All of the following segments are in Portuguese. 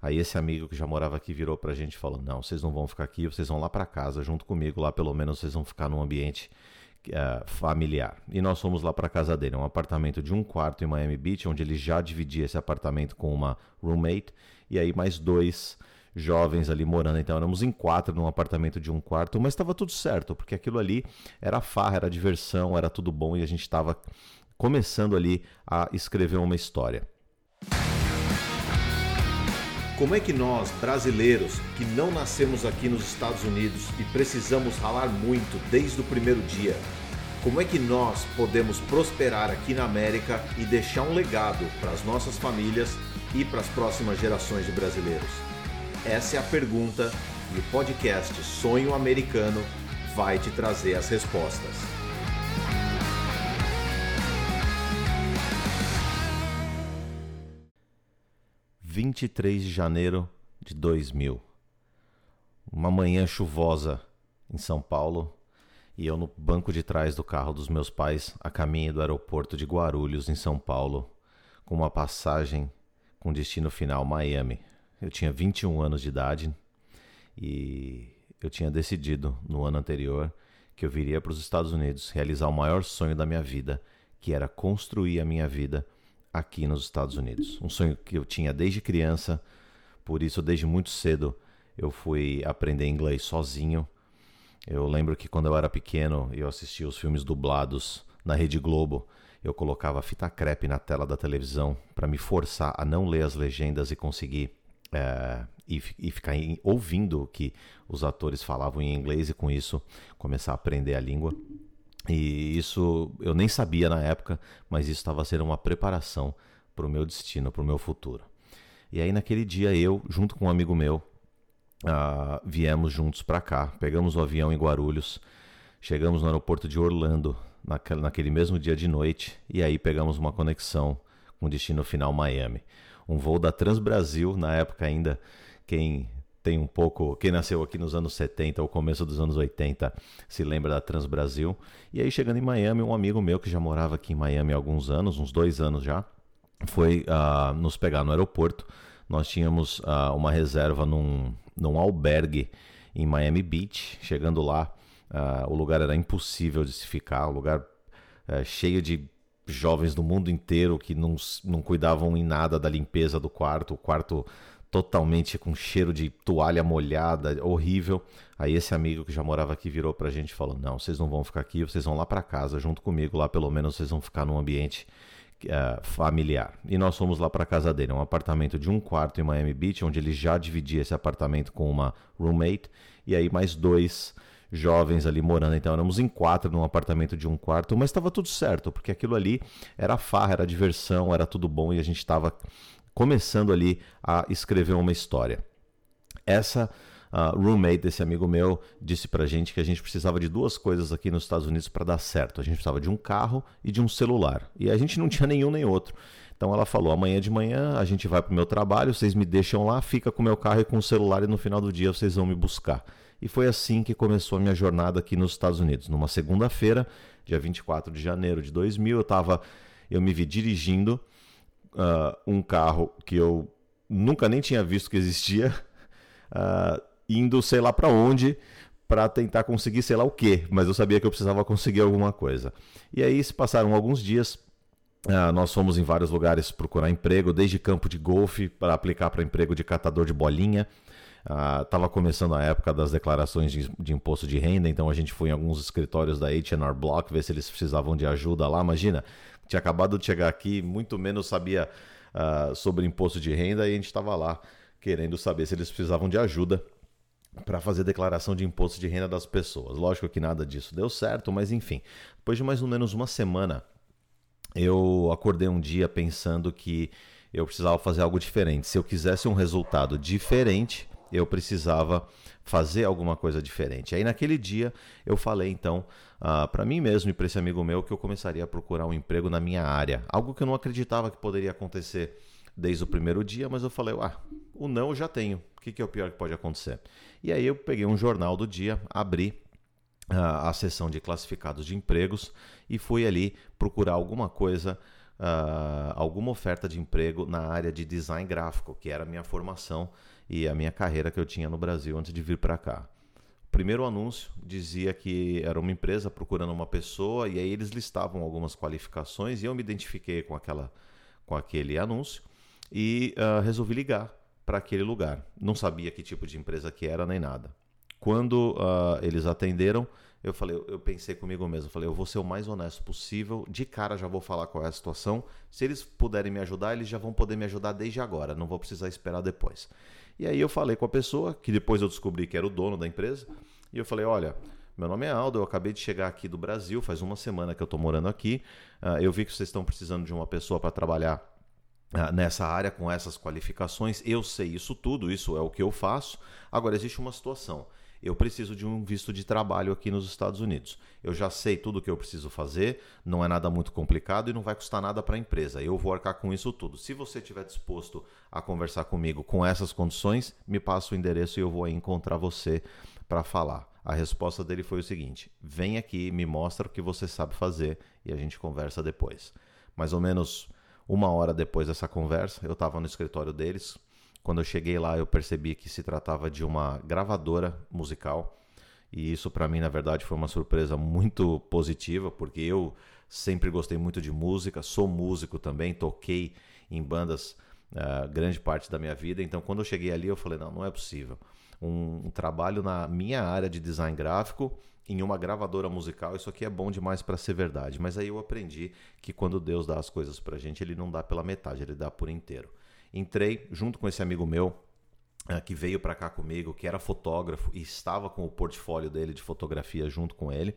Aí esse amigo que já morava aqui virou pra gente e falou: Não, vocês não vão ficar aqui, vocês vão lá para casa junto comigo, lá pelo menos vocês vão ficar num ambiente uh, familiar. E nós fomos lá para casa dele, um apartamento de um quarto em Miami Beach, onde ele já dividia esse apartamento com uma roommate, e aí mais dois jovens ali morando. Então éramos em quatro num apartamento de um quarto, mas estava tudo certo, porque aquilo ali era farra, era diversão, era tudo bom e a gente estava começando ali a escrever uma história. Como é que nós, brasileiros, que não nascemos aqui nos Estados Unidos e precisamos ralar muito desde o primeiro dia, como é que nós podemos prosperar aqui na América e deixar um legado para as nossas famílias e para as próximas gerações de brasileiros? Essa é a pergunta e o podcast Sonho Americano vai te trazer as respostas. 23 de janeiro de 2000. Uma manhã chuvosa em São Paulo e eu no banco de trás do carro dos meus pais a caminho do aeroporto de Guarulhos, em São Paulo, com uma passagem com destino final Miami. Eu tinha 21 anos de idade e eu tinha decidido no ano anterior que eu viria para os Estados Unidos realizar o maior sonho da minha vida, que era construir a minha vida aqui nos Estados Unidos. Um sonho que eu tinha desde criança, por isso desde muito cedo eu fui aprender inglês sozinho. Eu lembro que quando eu era pequeno eu assistia os filmes dublados na Rede Globo. Eu colocava fita crepe na tela da televisão para me forçar a não ler as legendas e conseguir é, e, e, ficar em, ouvindo o que os atores falavam em inglês e com isso começar a aprender a língua. E isso eu nem sabia na época, mas isso estava sendo uma preparação para o meu destino, para o meu futuro. E aí naquele dia eu, junto com um amigo meu, uh, viemos juntos para cá, pegamos o avião em Guarulhos, chegamos no aeroporto de Orlando naquele, naquele mesmo dia de noite e aí pegamos uma conexão com destino final Miami. Um voo da Transbrasil, na época ainda, quem tem um pouco. Quem nasceu aqui nos anos 70 ou começo dos anos 80 se lembra da Transbrasil. E aí, chegando em Miami, um amigo meu que já morava aqui em Miami há alguns anos, uns dois anos já, foi uh, nos pegar no aeroporto. Nós tínhamos uh, uma reserva num, num albergue em Miami Beach. Chegando lá, uh, o lugar era impossível de se ficar, um lugar eh, cheio de jovens do mundo inteiro que não, não cuidavam em nada da limpeza do quarto. O quarto totalmente com cheiro de toalha molhada, horrível. Aí esse amigo que já morava aqui virou pra gente e falou: Não, vocês não vão ficar aqui, vocês vão lá para casa junto comigo, lá pelo menos vocês vão ficar num ambiente uh, familiar. E nós fomos lá para casa dele, um apartamento de um quarto em Miami Beach, onde ele já dividia esse apartamento com uma roommate, e aí mais dois jovens ali morando. Então éramos em quatro num apartamento de um quarto, mas estava tudo certo, porque aquilo ali era farra, era diversão, era tudo bom e a gente estava começando ali a escrever uma história. Essa uh, roommate desse amigo meu disse pra gente que a gente precisava de duas coisas aqui nos Estados Unidos para dar certo. A gente precisava de um carro e de um celular. E a gente não tinha nenhum nem outro. Então ela falou: amanhã de manhã a gente vai pro meu trabalho, vocês me deixam lá, fica com o meu carro e com o celular e no final do dia vocês vão me buscar. E foi assim que começou a minha jornada aqui nos Estados Unidos. Numa segunda-feira, dia 24 de janeiro de 2000, eu tava eu me vi dirigindo uh, um carro que eu nunca nem tinha visto que existia, uh, indo sei lá para onde para tentar conseguir sei lá o que, mas eu sabia que eu precisava conseguir alguma coisa. E aí se passaram alguns dias, uh, nós fomos em vários lugares procurar emprego, desde campo de golfe para aplicar para emprego de catador de bolinha. Estava uh, começando a época das declarações de, de, imposto de renda, então a gente foi em alguns escritórios da H&R Block ver se eles precisavam de ajuda lá. Imagina, tinha acabado de chegar aqui, muito menos sabia uh, sobre imposto de renda e a gente estava lá querendo saber se eles precisavam de ajuda para fazer declaração de imposto de renda das pessoas. Lógico que nada disso deu certo, mas enfim, depois de mais ou menos uma semana, eu acordei um dia pensando que eu precisava fazer algo diferente. Se eu quisesse um resultado diferente, eu precisava fazer alguma coisa diferente. Aí naquele dia eu falei então uh, ah, para mim mesmo e para esse amigo meu que eu começaria a procurar um emprego na minha área, algo que eu não acreditava que poderia acontecer desde o primeiro dia, mas eu falei, ah, o não eu já tenho, o que, que é o pior que pode acontecer? E aí eu peguei um jornal do dia, abri uh, a seção de classificados de empregos e fui ali procurar alguma coisa uh, alguma oferta de emprego na área de design gráfico, que era a minha formação e a minha carreira que eu tinha no Brasil antes de vir para cá. O primeiro anúncio dizia que era uma empresa procurando uma pessoa e aí eles listavam algumas qualificações e eu me identifiquei com aquela com aquele anúncio e uh, resolvi ligar para aquele lugar. Não sabia que tipo de empresa que era nem nada. Quando uh, eles atenderam, eu falei, eu pensei comigo mesmo, falei, eu vou ser o mais honesto possível. De cara já vou falar qual é a situação. Se eles puderem me ajudar, eles já vão poder me ajudar desde agora. Não vou precisar esperar depois. E aí eu falei com a pessoa, que depois eu descobri que era o dono da empresa, e eu falei, olha, meu nome é Aldo, eu acabei de chegar aqui do Brasil, faz uma semana que eu estou morando aqui. Uh, eu vi que vocês estão precisando de uma pessoa para trabalhar uh, nessa área com essas qualificações. Eu sei isso tudo, isso é o que eu faço. Agora existe uma situação eu preciso de um visto de trabalho aqui nos Estados Unidos. Eu já sei tudo o que eu preciso fazer, não é nada muito complicado e não vai custar nada para a empresa. Eu vou arcar com isso tudo. Se você estiver disposto a conversar comigo com essas condições, me passa o endereço e eu vou aí encontrar você para falar. A resposta dele foi o seguinte: vem aqui, me mostra o que você sabe fazer e a gente conversa depois. Mais ou menos uma hora depois dessa conversa, eu estava no escritório deles, quando eu cheguei lá, eu percebi que se tratava de uma gravadora musical. E isso para mim, na verdade, foi uma surpresa muito positiva, porque eu sempre gostei muito de música, sou músico também, toquei em bandas uh, grande parte da minha vida. Então, quando eu cheguei ali, eu falei: não, não é possível. Um, um trabalho na minha área de design gráfico em uma gravadora musical, isso aqui é bom demais para ser verdade. Mas aí eu aprendi que quando Deus dá as coisas para gente, ele não dá pela metade, ele dá por inteiro. Entrei junto com esse amigo meu uh, que veio para cá comigo, que era fotógrafo e estava com o portfólio dele de fotografia junto com ele.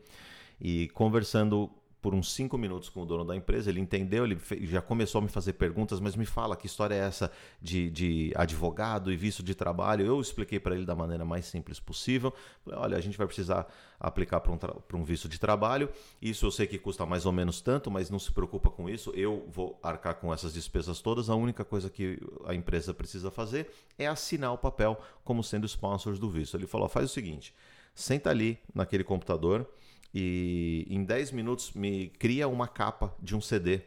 E conversando por uns cinco minutos com o dono da empresa, ele entendeu, ele já começou a me fazer perguntas, mas me fala que história é essa de, de advogado e visto de trabalho. Eu expliquei para ele da maneira mais simples possível. Falei, olha, a gente vai precisar aplicar para um, um visto de trabalho. Isso eu sei que custa mais ou menos tanto, mas não se preocupa com isso. Eu vou arcar com essas despesas todas. A única coisa que a empresa precisa fazer é assinar o papel como sendo sponsors do visto. Ele falou, faz o seguinte, senta ali naquele computador e em 10 minutos me cria uma capa de um CD.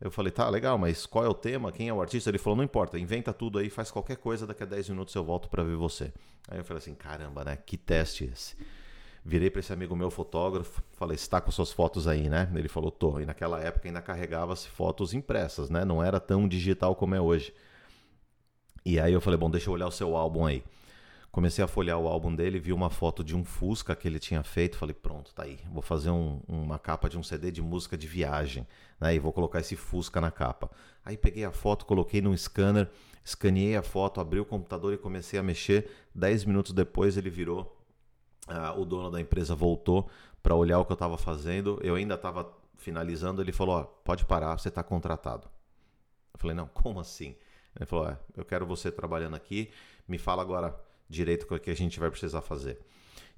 Eu falei, tá, legal, mas qual é o tema? Quem é o artista? Ele falou, não importa, inventa tudo aí, faz qualquer coisa, daqui a 10 minutos eu volto para ver você. Aí eu falei assim, caramba, né? Que teste esse. Virei para esse amigo meu fotógrafo, falei, está com suas fotos aí, né? Ele falou, tô. E naquela época ainda carregava-se fotos impressas, né? Não era tão digital como é hoje. E aí eu falei, bom, deixa eu olhar o seu álbum aí. Comecei a folhear o álbum dele, vi uma foto de um Fusca que ele tinha feito. Falei, pronto, tá aí. Vou fazer um, uma capa de um CD de música de viagem. Né? E vou colocar esse Fusca na capa. Aí peguei a foto, coloquei num scanner, escaneei a foto, abri o computador e comecei a mexer. Dez minutos depois ele virou. Uh, o dono da empresa voltou para olhar o que eu estava fazendo. Eu ainda estava finalizando. Ele falou: pode parar, você está contratado. Eu falei: não, como assim? Ele falou: é, eu quero você trabalhando aqui. Me fala agora direito com o que a gente vai precisar fazer.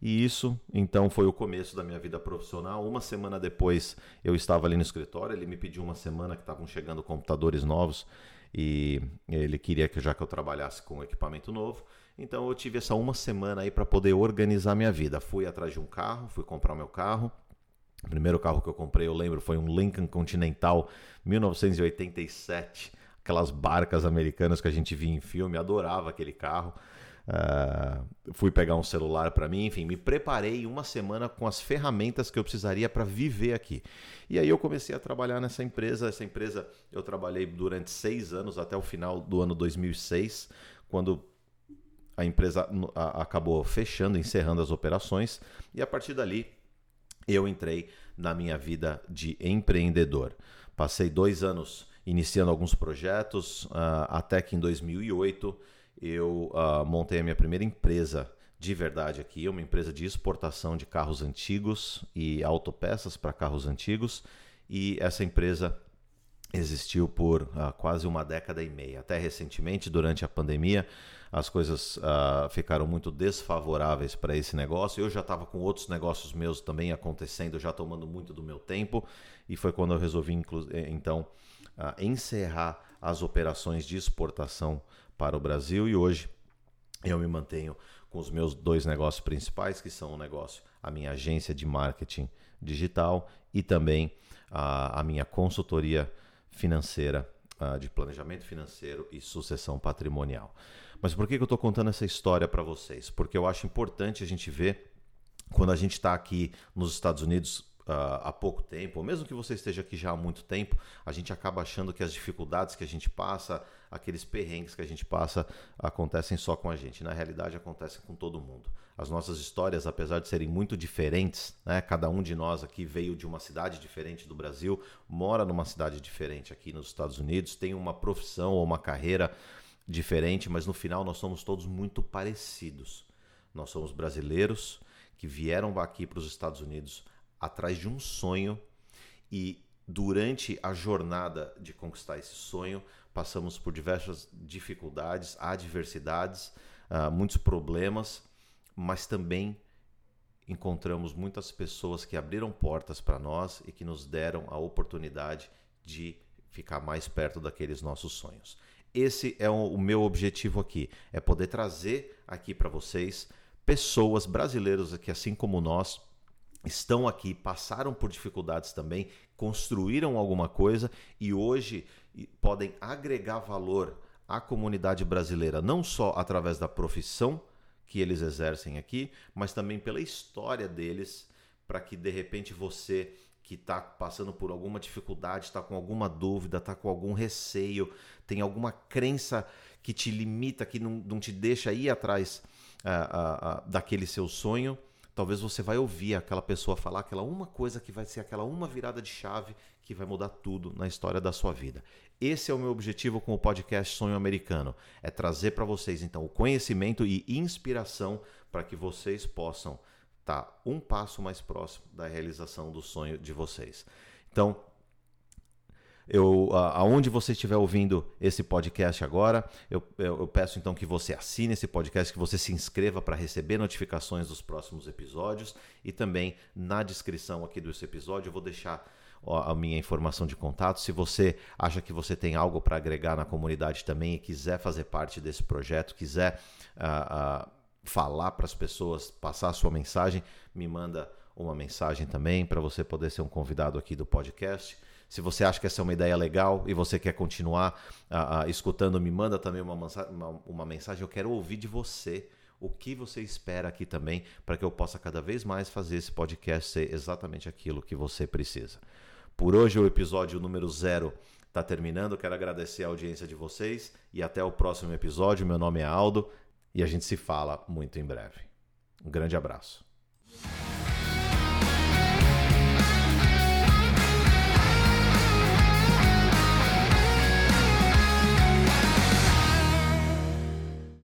E isso, então, foi o começo da minha vida profissional. Uma semana depois, eu estava ali no escritório. Ele me pediu uma semana que estavam chegando computadores novos e ele queria que já que eu trabalhasse com equipamento novo. Então, eu tive essa uma semana aí para poder organizar minha vida. Fui atrás de um carro, fui comprar meu carro. O primeiro carro que eu comprei, eu lembro, foi um Lincoln Continental 1987. Aquelas barcas americanas que a gente via em filme, adorava aquele carro. Uh, fui pegar um celular para mim, enfim, me preparei uma semana com as ferramentas que eu precisaria para viver aqui. E aí eu comecei a trabalhar nessa empresa. Essa empresa eu trabalhei durante seis anos, até o final do ano 2006, quando a empresa acabou fechando, encerrando as operações. E a partir dali eu entrei na minha vida de empreendedor. Passei dois anos iniciando alguns projetos, uh, até que em 2008 eu uh, montei a minha primeira empresa de verdade aqui, uma empresa de exportação de carros antigos e autopeças para carros antigos. E essa empresa existiu por uh, quase uma década e meia. Até recentemente, durante a pandemia, as coisas uh, ficaram muito desfavoráveis para esse negócio. Eu já estava com outros negócios meus também acontecendo, já tomando muito do meu tempo, e foi quando eu resolvi, eh, então, uh, encerrar as operações de exportação para o Brasil e hoje eu me mantenho com os meus dois negócios principais, que são o negócio, a minha agência de marketing digital e também a, a minha consultoria financeira, uh, de planejamento financeiro e sucessão patrimonial. Mas por que, que eu estou contando essa história para vocês? Porque eu acho importante a gente ver quando a gente está aqui nos Estados Unidos Uh, há pouco tempo, ou mesmo que você esteja aqui já há muito tempo, a gente acaba achando que as dificuldades que a gente passa, aqueles perrengues que a gente passa, acontecem só com a gente. Na realidade, acontecem com todo mundo. As nossas histórias, apesar de serem muito diferentes, né, cada um de nós aqui veio de uma cidade diferente do Brasil, mora numa cidade diferente aqui nos Estados Unidos, tem uma profissão ou uma carreira diferente, mas no final nós somos todos muito parecidos. Nós somos brasileiros que vieram aqui para os Estados Unidos atrás de um sonho e durante a jornada de conquistar esse sonho, passamos por diversas dificuldades, adversidades, uh, muitos problemas, mas também encontramos muitas pessoas que abriram portas para nós e que nos deram a oportunidade de ficar mais perto daqueles nossos sonhos. Esse é o meu objetivo aqui, é poder trazer aqui para vocês pessoas brasileiros que assim como nós estão aqui, passaram por dificuldades também, construíram alguma coisa e hoje podem agregar valor à comunidade brasileira, não só através da profissão que eles exercem aqui, mas também pela história deles, para que de repente você que está passando por alguma dificuldade, está com alguma dúvida, está com algum receio, tem alguma crença que te limita, que não, não te deixa ir atrás uh, uh, uh, daquele seu sonho, talvez você vai ouvir aquela pessoa falar aquela uma coisa que vai ser aquela uma virada de chave que vai mudar tudo na história da sua vida. Esse é o meu objetivo com o podcast Sonho Americano, é trazer para vocês então o conhecimento e inspiração para que vocês possam estar tá um passo mais próximo da realização do sonho de vocês. Então, eu, aonde você estiver ouvindo esse podcast agora, eu, eu, peço então que você assine esse podcast, que você se inscreva para receber notificações dos próximos episódios e também na descrição aqui desse episódio eu vou deixar a minha informação de contato. Se você acha que você tem algo para agregar na comunidade também e quiser fazer parte desse projeto, quiser uh, uh, falar para as pessoas, passar a sua mensagem, me manda uma mensagem também para você poder ser um convidado aqui do podcast. Se você acha que essa é uma ideia legal e você quer continuar uh, uh, escutando, me manda também uma, uma, uma mensagem. Eu quero ouvir de você o que você espera aqui também, para que eu possa cada vez mais fazer esse podcast ser exatamente aquilo que você precisa. Por hoje, o episódio número zero está terminando. Quero agradecer a audiência de vocês e até o próximo episódio. Meu nome é Aldo e a gente se fala muito em breve. Um grande abraço.